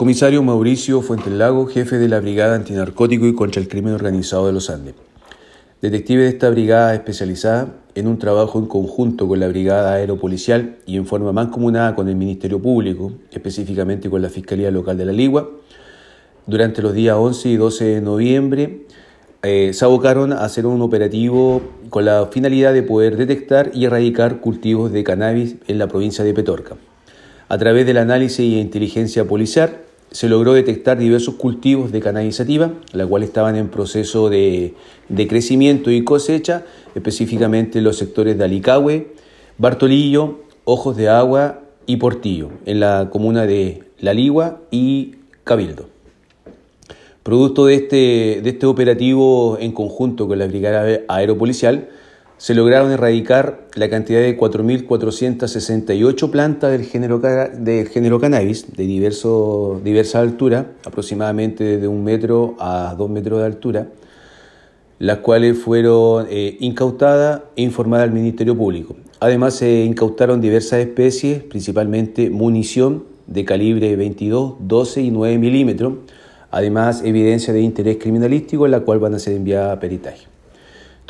Comisario Mauricio Fuentelago, jefe de la Brigada Antinarcótico y contra el Crimen Organizado de los Andes. Detective de esta brigada especializada, en un trabajo en conjunto con la Brigada Aeropolicial y en forma mancomunada con el Ministerio Público, específicamente con la Fiscalía Local de la Ligua, durante los días 11 y 12 de noviembre eh, se abocaron a hacer un operativo con la finalidad de poder detectar y erradicar cultivos de cannabis en la provincia de Petorca. A través del análisis y inteligencia policial, se logró detectar diversos cultivos de cannabis sativa, la cual estaban en proceso de, de, crecimiento y cosecha, específicamente en los sectores de Alicahue, Bartolillo, Ojos de Agua y Portillo, en la comuna de La Ligua y Cabildo. Producto de este, de este operativo en conjunto con la Brigada Aeropolicial, se lograron erradicar la cantidad de 4.468 plantas del género, del género cannabis de diverso, diversa altura, aproximadamente de un metro a dos metros de altura, las cuales fueron eh, incautadas e informadas al Ministerio Público. Además, se incautaron diversas especies, principalmente munición de calibre 22, 12 y 9 milímetros, además evidencia de interés criminalístico, en la cual van a ser enviadas a peritaje.